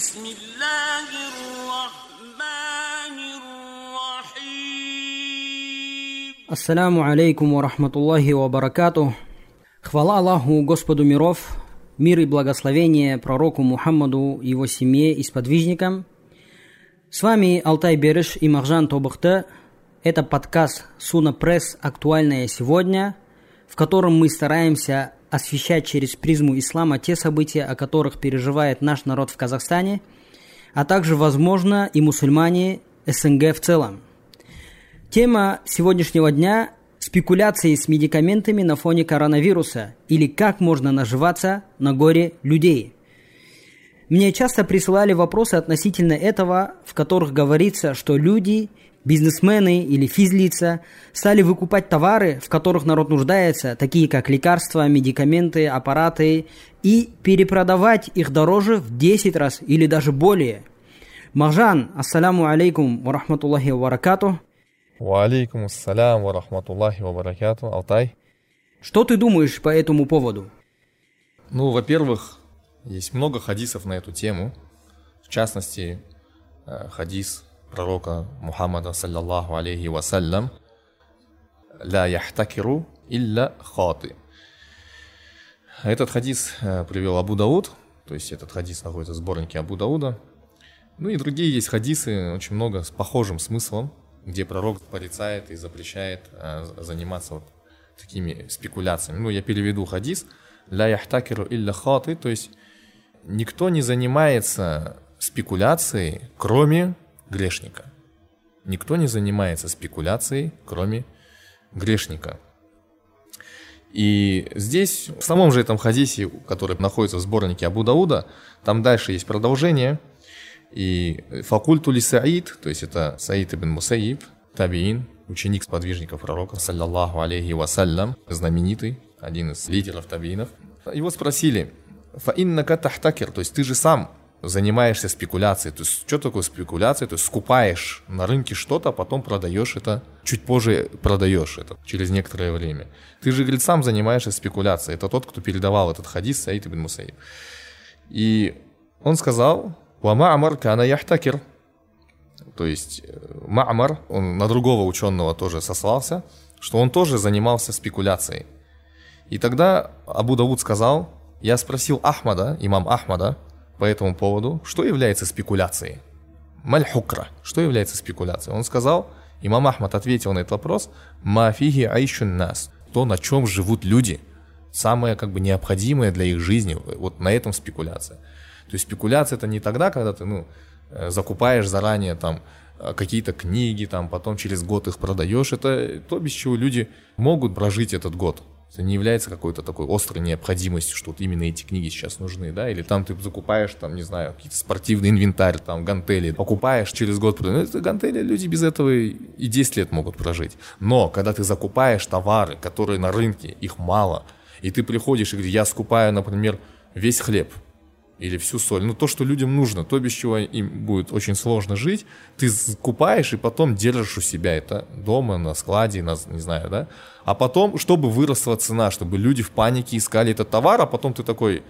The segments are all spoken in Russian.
بسم الله الرحمن الرحيم Ассаляму алейкум ва рахматуллахи ва баракату. Хвала Аллаху, Господу миров, мир и благословение пророку Мухаммаду, его семье и сподвижникам. С вами Алтай Береш и Махжан Тобахта. Это подкаст Суна Пресс «Актуальное сегодня», в котором мы стараемся освещать через призму ислама те события, о которых переживает наш народ в Казахстане, а также, возможно, и мусульмане СНГ в целом. Тема сегодняшнего дня – спекуляции с медикаментами на фоне коронавируса или как можно наживаться на горе людей. Мне часто присылали вопросы относительно этого, в которых говорится, что люди, бизнесмены или физлица стали выкупать товары, в которых народ нуждается, такие как лекарства, медикаменты, аппараты, и перепродавать их дороже в 10 раз или даже более. Махжан, ассаляму алейкум ва рахматуллахи ва ассалям ва рахматуллахи ва баракату. Алтай. Что ты думаешь по этому поводу? Ну, во-первых, есть много хадисов на эту тему. В частности, э, хадис пророка Мухаммада, саллаллаху алейхи вассалям, «Ля яхтакиру илля хаты». Этот хадис э, привел Абу Дауд, то есть этот хадис находится в сборнике Абу Дауда. Ну и другие есть хадисы, очень много с похожим смыслом, где пророк порицает и запрещает э, заниматься вот такими спекуляциями. Ну, я переведу хадис. «Ля яхтакиру илля хаты», то есть никто не занимается спекуляцией, кроме грешника. Никто не занимается спекуляцией, кроме грешника. И здесь, в самом же этом хадисе, который находится в сборнике Абу Дауда, там дальше есть продолжение. И факульту ли Саид, то есть это Саид ибн Мусаиб, табиин, ученик сподвижников пророка, саллаллаху алейхи вассалям, знаменитый, один из лидеров табиинов. Его спросили, фаиннака тахтакер, то есть ты же сам занимаешься спекуляцией. То есть, что такое спекуляция? То есть, скупаешь на рынке что-то, а потом продаешь это, чуть позже продаешь это, через некоторое время. Ты же, говорит, сам занимаешься спекуляцией. Это тот, кто передавал этот хадис Саид ибн Мусаиб. И он сказал, «Ва ма'мар кана яхтакер». То есть, э, Ма'мар, он на другого ученого тоже сослался, что он тоже занимался спекуляцией. И тогда Абу Дауд сказал, я спросил Ахмада, имам Ахмада, по этому поводу, что является спекуляцией. Мальхукра, что является спекуляцией? Он сказал, имам Ахмад ответил на этот вопрос, мафиги айшун нас, то, на чем живут люди, самое как бы необходимое для их жизни, вот на этом спекуляция. То есть спекуляция это не тогда, когда ты, ну, э, закупаешь заранее там э, какие-то книги, там, потом через год их продаешь, это то, без чего люди могут прожить этот год. Это не является какой-то такой острой необходимостью, что вот именно эти книги сейчас нужны, да, или там ты закупаешь, там, не знаю, какие-то спортивный инвентарь, там, гантели, покупаешь, через год. Ну, это гантели люди без этого и 10 лет могут прожить. Но, когда ты закупаешь товары, которые на рынке, их мало, и ты приходишь и говоришь, я скупаю, например, весь хлеб, или всю соль. Ну, то, что людям нужно, то, без чего им будет очень сложно жить, ты закупаешь и потом держишь у себя это дома, на складе, на, не знаю, да. А потом, чтобы выросла цена, чтобы люди в панике искали этот товар, а потом ты такой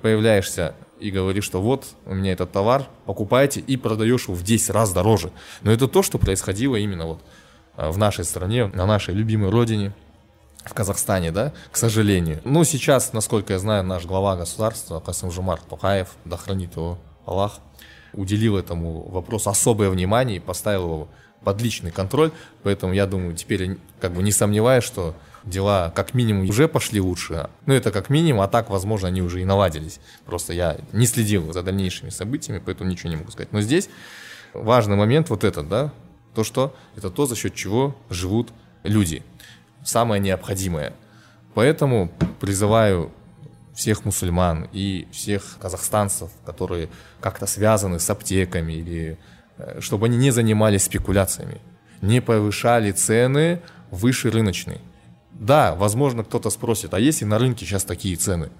появляешься и говоришь, что вот у меня этот товар, покупайте и продаешь его в 10 раз дороже. Но это то, что происходило именно вот а, в нашей стране, на нашей любимой родине – в Казахстане, да, к сожалению. Ну, сейчас, насколько я знаю, наш глава государства Касым Жумар Токаев, да хранит его Аллах, уделил этому вопросу особое внимание и поставил его под личный контроль, поэтому я думаю, теперь как бы не сомневаюсь, что дела как минимум уже пошли лучше. Ну, это как минимум, а так, возможно, они уже и наладились. Просто я не следил за дальнейшими событиями, поэтому ничего не могу сказать. Но здесь важный момент вот этот, да, то, что это то, за счет чего живут люди самое необходимое. Поэтому призываю всех мусульман и всех казахстанцев, которые как-то связаны с аптеками, или, э, чтобы они не занимались спекуляциями, не повышали цены выше рыночной. Да, возможно, кто-то спросит, а если на рынке сейчас такие цены?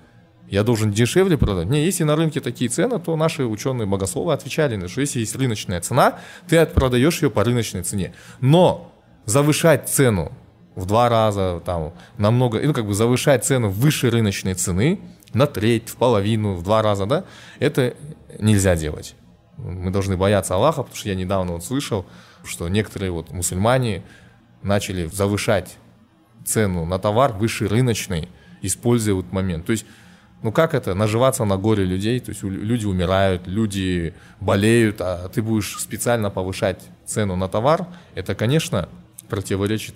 Я должен дешевле продать? Не, если на рынке такие цены, то наши ученые богословы отвечали, что если есть рыночная цена, ты продаешь ее по рыночной цене. Но завышать цену в два раза, там, намного, ну, как бы завышать цену выше рыночной цены, на треть, в половину, в два раза, да, это нельзя делать. Мы должны бояться Аллаха, потому что я недавно вот слышал, что некоторые вот мусульмане начали завышать цену на товар выше рыночной, используя вот момент. То есть, ну как это, наживаться на горе людей, то есть люди умирают, люди болеют, а ты будешь специально повышать цену на товар, это, конечно, противоречит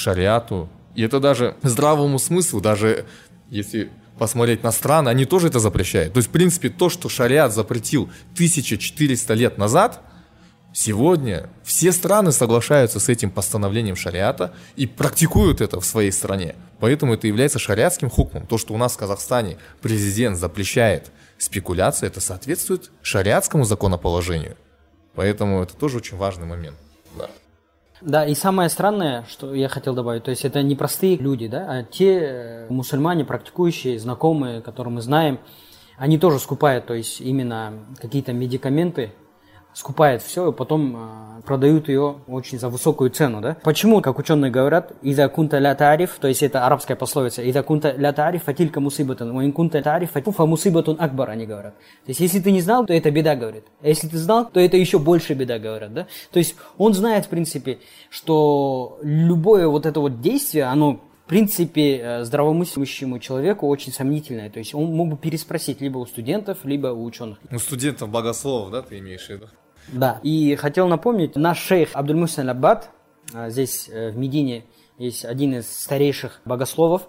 шариату. И это даже здравому смыслу, даже если посмотреть на страны, они тоже это запрещают. То есть, в принципе, то, что шариат запретил 1400 лет назад, сегодня все страны соглашаются с этим постановлением шариата и практикуют это в своей стране. Поэтому это является шариатским хукмом. То, что у нас в Казахстане президент запрещает спекуляции, это соответствует шариатскому законоположению. Поэтому это тоже очень важный момент. Да. Да, и самое странное, что я хотел добавить, то есть это не простые люди, да, а те э, мусульмане, практикующие, знакомые, которые мы знаем, они тоже скупают, то есть именно какие-то медикаменты, скупает все и потом э, продают ее очень за высокую цену, да? Почему, как ученые говорят, «Ида кунта ля тариф», то есть это арабская пословица, «Ида кунта ля тариф, фатилька мусибатун, ва кунта тариф, фа мусибатун акбар», они говорят. То есть если ты не знал, то это беда, говорит. А если ты знал, то это еще больше беда, говорят, да? То есть он знает, в принципе, что любое вот это вот действие, оно принципе, э, здравомыслящему человеку очень сомнительное. То есть он мог бы переспросить либо у студентов, либо у ученых. У студентов богословов, да, ты имеешь в виду? Да. И хотел напомнить, наш шейх Абдульмусин Аббад, э, здесь э, в Медине есть один из старейших богословов,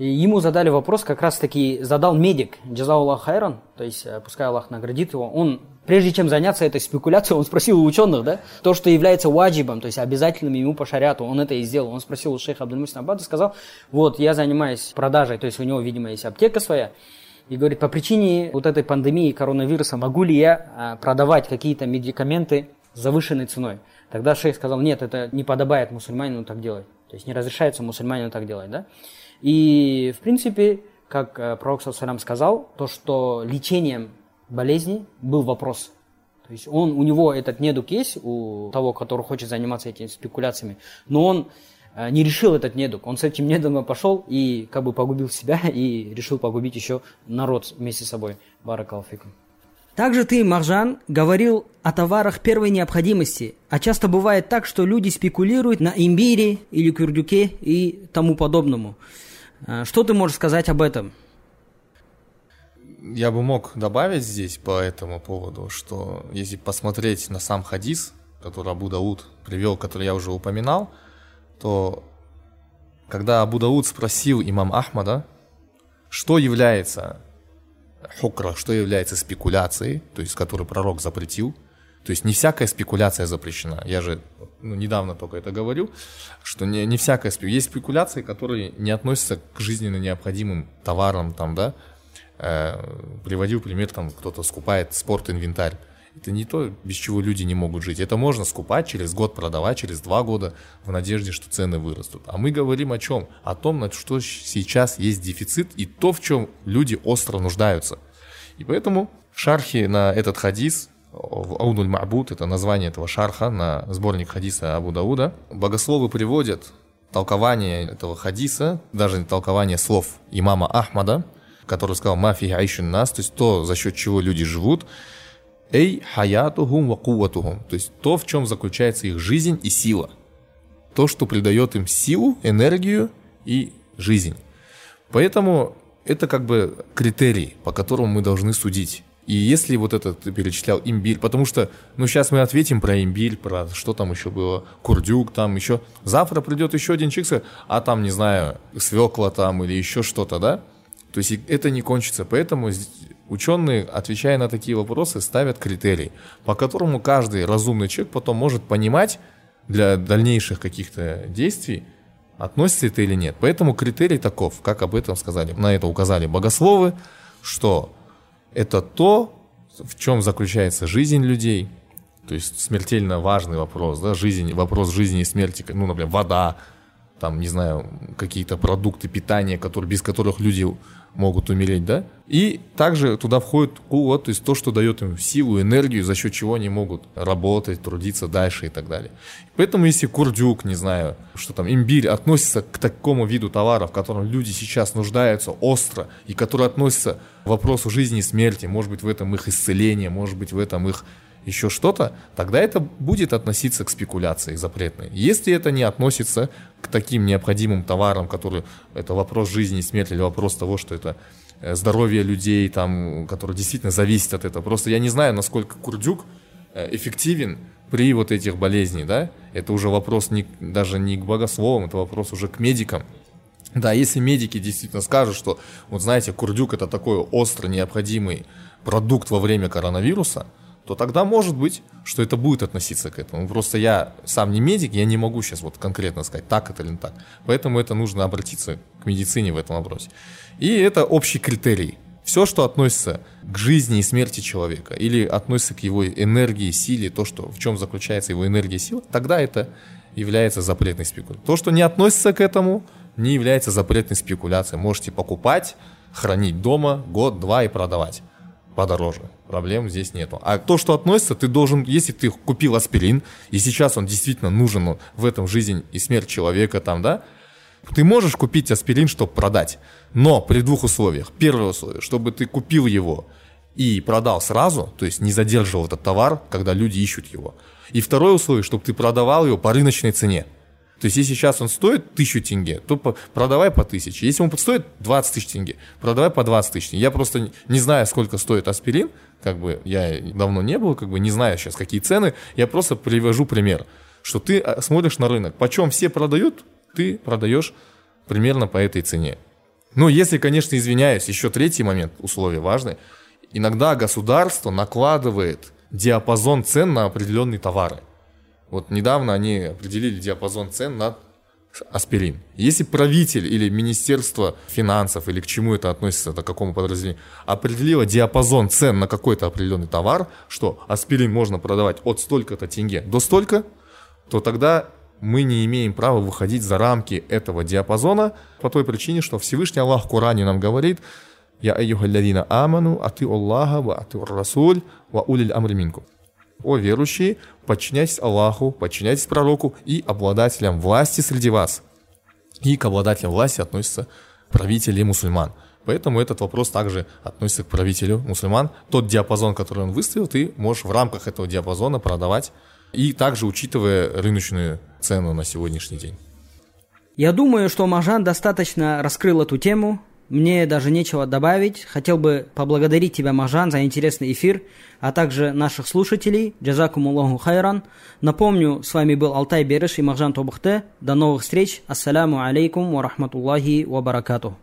и ему задали вопрос, как раз таки задал медик, Джазауллах Хайран, то есть пускай Аллах наградит его, он прежде чем заняться этой спекуляцией, он спросил у ученых, да, то, что является ваджибом, то есть обязательным ему по шариату, он это и сделал. Он спросил у шейха Абдульмусина Аббада, сказал, вот, я занимаюсь продажей, то есть у него, видимо, есть аптека своя, и говорит, по причине вот этой пандемии коронавируса могу ли я а, продавать какие-то медикаменты с завышенной ценой? Тогда шейх сказал, нет, это не подобает мусульманину так делать. То есть не разрешается мусульманину так делать, да? И, в принципе, как э, пророк Салам сказал, то, что лечением болезни был вопрос. То есть он, у него этот недуг есть, у того, который хочет заниматься этими спекуляциями, но он э, не решил этот недуг. Он с этим недугом пошел и как бы погубил себя и решил погубить еще народ вместе с собой. Баракалфикум. Также ты, Маржан, говорил о товарах первой необходимости, а часто бывает так, что люди спекулируют на имбире или кюрдюке и тому подобному. Э, что ты можешь сказать об этом? я бы мог добавить здесь по этому поводу, что если посмотреть на сам хадис, который Абу Дауд привел, который я уже упоминал, то когда Абу Дауд спросил имам Ахмада, что является хукра, что является спекуляцией, то есть который пророк запретил, то есть не всякая спекуляция запрещена. Я же ну, недавно только это говорил, что не, не всякая спекуляция. Есть спекуляции, которые не относятся к жизненно необходимым товарам, там, да, Э, приводил пример, там кто-то скупает спорт-инвентарь. Это не то, без чего люди не могут жить. Это можно скупать, через год продавать, через два года, в надежде, что цены вырастут. А мы говорим о чем? О том, на что сейчас есть дефицит и то, в чем люди остро нуждаются. И поэтому шархи на этот хадис, Аудуль Мабуд, это название этого шарха на сборник хадиса Абу Дауда, богословы приводят толкование этого хадиса, даже толкование слов имама Ахмада – который сказал «мафи айшин нас», то есть то, за счет чего люди живут, «эй хаятухум ва куватухум», то есть то, в чем заключается их жизнь и сила. То, что придает им силу, энергию и жизнь. Поэтому это как бы критерий, по которому мы должны судить. И если вот этот перечислял имбирь, потому что, ну сейчас мы ответим про имбирь, про что там еще было, курдюк там еще. Завтра придет еще один человек, а там, не знаю, свекла там или еще что-то, да? То есть это не кончится. Поэтому ученые, отвечая на такие вопросы, ставят критерий, по которому каждый разумный человек потом может понимать для дальнейших каких-то действий, относится это или нет. Поэтому критерий таков, как об этом сказали, на это указали богословы, что это то, в чем заключается жизнь людей, то есть смертельно важный вопрос, да, жизнь, вопрос жизни и смерти, ну, например, вода, там, не знаю, какие-то продукты питания, которые, без которых люди могут умереть, да? И также туда входит куват, то есть то, что дает им силу, энергию, за счет чего они могут работать, трудиться дальше и так далее. Поэтому если курдюк, не знаю, что там, имбирь относится к такому виду товаров, в котором люди сейчас нуждаются остро, и который относится к вопросу жизни и смерти, может быть, в этом их исцеление, может быть, в этом их еще что-то, тогда это будет относиться к спекуляции запретной. Если это не относится к таким необходимым товарам, которые это вопрос жизни и смерти или вопрос того, что это э, здоровье людей, там, которые действительно зависят от этого. Просто я не знаю, насколько курдюк э, эффективен при вот этих болезнях, да, это уже вопрос не, даже не к богословам, это вопрос уже к медикам. Да, если медики действительно скажут, что, вот знаете, курдюк это такой остро необходимый продукт во время коронавируса – то тогда может быть, что это будет относиться к этому. Просто я сам не медик, я не могу сейчас вот конкретно сказать, так это или не так. Поэтому это нужно обратиться к медицине в этом вопросе. И это общий критерий. Все, что относится к жизни и смерти человека, или относится к его энергии, силе, то, что, в чем заключается его энергия и сила, тогда это является запретной спекуляцией. То, что не относится к этому, не является запретной спекуляцией. Можете покупать, хранить дома год, два и продавать подороже. Проблем здесь нету. А то, что относится, ты должен, если ты купил аспирин, и сейчас он действительно нужен в этом жизнь и смерть человека там, да, ты можешь купить аспирин, чтобы продать. Но при двух условиях. Первое условие, чтобы ты купил его и продал сразу, то есть не задерживал этот товар, когда люди ищут его. И второе условие, чтобы ты продавал его по рыночной цене. То есть, если сейчас он стоит тысячу тенге, то продавай по тысяче. Если он стоит 20 тысяч тенге, продавай по 20 тысяч тенге. Я просто не знаю, сколько стоит аспирин, как бы я давно не был, как бы не знаю сейчас, какие цены. Я просто привожу пример, что ты а, смотришь на рынок, почем все продают, ты продаешь примерно по этой цене. Ну, если, конечно, извиняюсь, еще третий момент, условие важный. Иногда государство накладывает диапазон цен на определенные товары. Вот недавно они определили диапазон цен на аспирин. Если правитель или Министерство финансов или к чему это относится, до какому подразделению, определило диапазон цен на какой-то определенный товар, что аспирин можно продавать от столько-то тенге до столько, то тогда мы не имеем права выходить за рамки этого диапазона по той причине, что Всевышний Аллах в Коране нам говорит «Я айюхалладина аману, ати Аллаха, ва ати Расуль, ва улиль амри минкум». О верующие, подчиняйтесь Аллаху, подчиняйтесь пророку и обладателям власти среди вас. И к обладателям власти относятся правители мусульман. Поэтому этот вопрос также относится к правителю мусульман. Тот диапазон, который он выставил, ты можешь в рамках этого диапазона продавать. И также учитывая рыночную цену на сегодняшний день. Я думаю, что Мажан достаточно раскрыл эту тему. Мне даже нечего добавить. Хотел бы поблагодарить тебя, Мажан, за интересный эфир, а также наших слушателей. Джазакум Аллаху хайран. Напомню, с вами был Алтай Береш и Мажан Тобухте. До новых встреч. Ассаляму алейкум ва рахматуллахи ва баракатух.